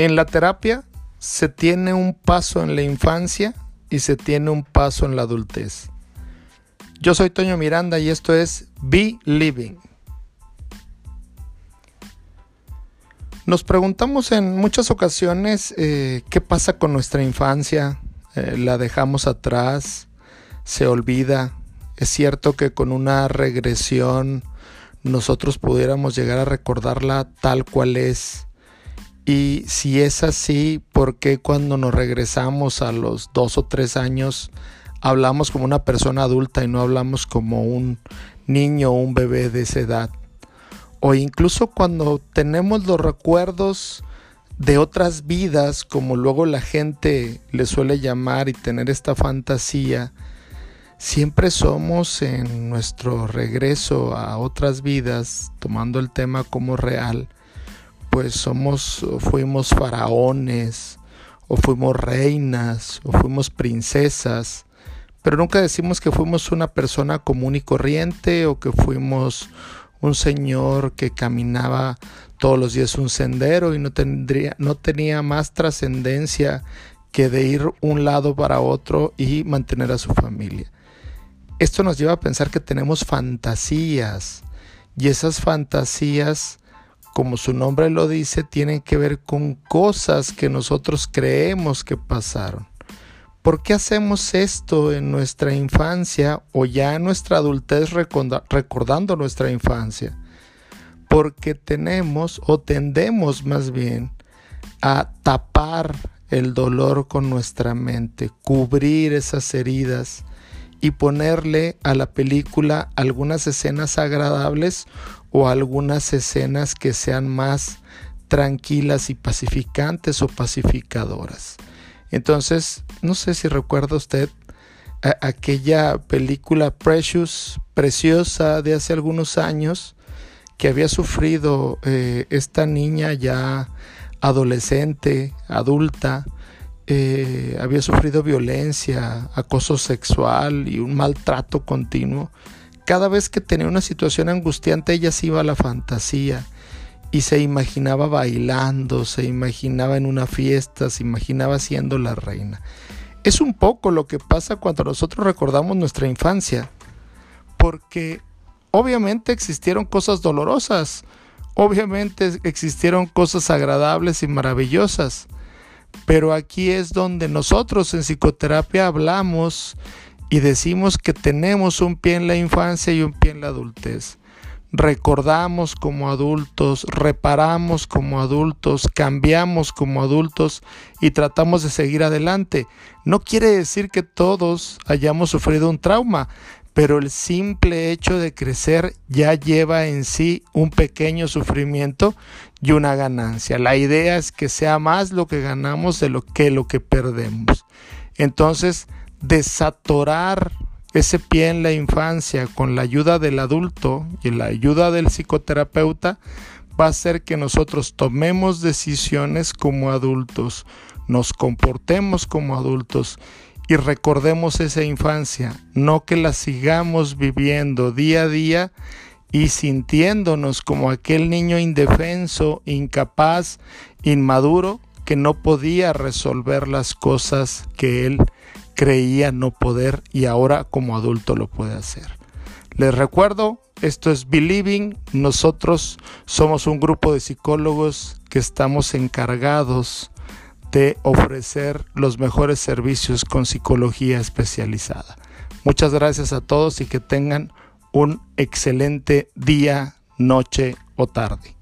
En la terapia se tiene un paso en la infancia y se tiene un paso en la adultez. Yo soy Toño Miranda y esto es Be Living. Nos preguntamos en muchas ocasiones eh, qué pasa con nuestra infancia, eh, la dejamos atrás, se olvida. Es cierto que con una regresión nosotros pudiéramos llegar a recordarla tal cual es. Y si es así, ¿por qué cuando nos regresamos a los dos o tres años hablamos como una persona adulta y no hablamos como un niño o un bebé de esa edad? O incluso cuando tenemos los recuerdos de otras vidas, como luego la gente le suele llamar y tener esta fantasía, siempre somos en nuestro regreso a otras vidas, tomando el tema como real, pues somos, fuimos faraones, o fuimos reinas, o fuimos princesas, pero nunca decimos que fuimos una persona común y corriente, o que fuimos un señor que caminaba todos los días un sendero y no, tendría, no tenía más trascendencia que de ir un lado para otro y mantener a su familia. Esto nos lleva a pensar que tenemos fantasías y esas fantasías, como su nombre lo dice, tienen que ver con cosas que nosotros creemos que pasaron. ¿Por qué hacemos esto en nuestra infancia o ya en nuestra adultez recordando nuestra infancia? Porque tenemos o tendemos más bien a tapar el dolor con nuestra mente, cubrir esas heridas y ponerle a la película algunas escenas agradables o algunas escenas que sean más tranquilas y pacificantes o pacificadoras. Entonces, no sé si recuerda usted aquella película Precious, preciosa de hace algunos años, que había sufrido eh, esta niña ya adolescente, adulta, eh, había sufrido violencia, acoso sexual y un maltrato continuo, cada vez que tenía una situación angustiante ella se iba a la fantasía y se imaginaba bailando, se imaginaba en una fiesta, se imaginaba siendo la reina. Es un poco lo que pasa cuando nosotros recordamos nuestra infancia, porque obviamente existieron cosas dolorosas, obviamente existieron cosas agradables y maravillosas, pero aquí es donde nosotros en psicoterapia hablamos y decimos que tenemos un pie en la infancia y un pie en la adultez. Recordamos como adultos, reparamos como adultos, cambiamos como adultos y tratamos de seguir adelante. No quiere decir que todos hayamos sufrido un trauma, pero el simple hecho de crecer ya lleva en sí un pequeño sufrimiento y una ganancia. La idea es que sea más lo que ganamos de lo que lo que perdemos. Entonces, desatorar ese pie en la infancia con la ayuda del adulto y la ayuda del psicoterapeuta va a hacer que nosotros tomemos decisiones como adultos, nos comportemos como adultos y recordemos esa infancia, no que la sigamos viviendo día a día y sintiéndonos como aquel niño indefenso, incapaz, inmaduro, que no podía resolver las cosas que él creía no poder y ahora como adulto lo puede hacer. Les recuerdo, esto es Believing, nosotros somos un grupo de psicólogos que estamos encargados de ofrecer los mejores servicios con psicología especializada. Muchas gracias a todos y que tengan un excelente día, noche o tarde.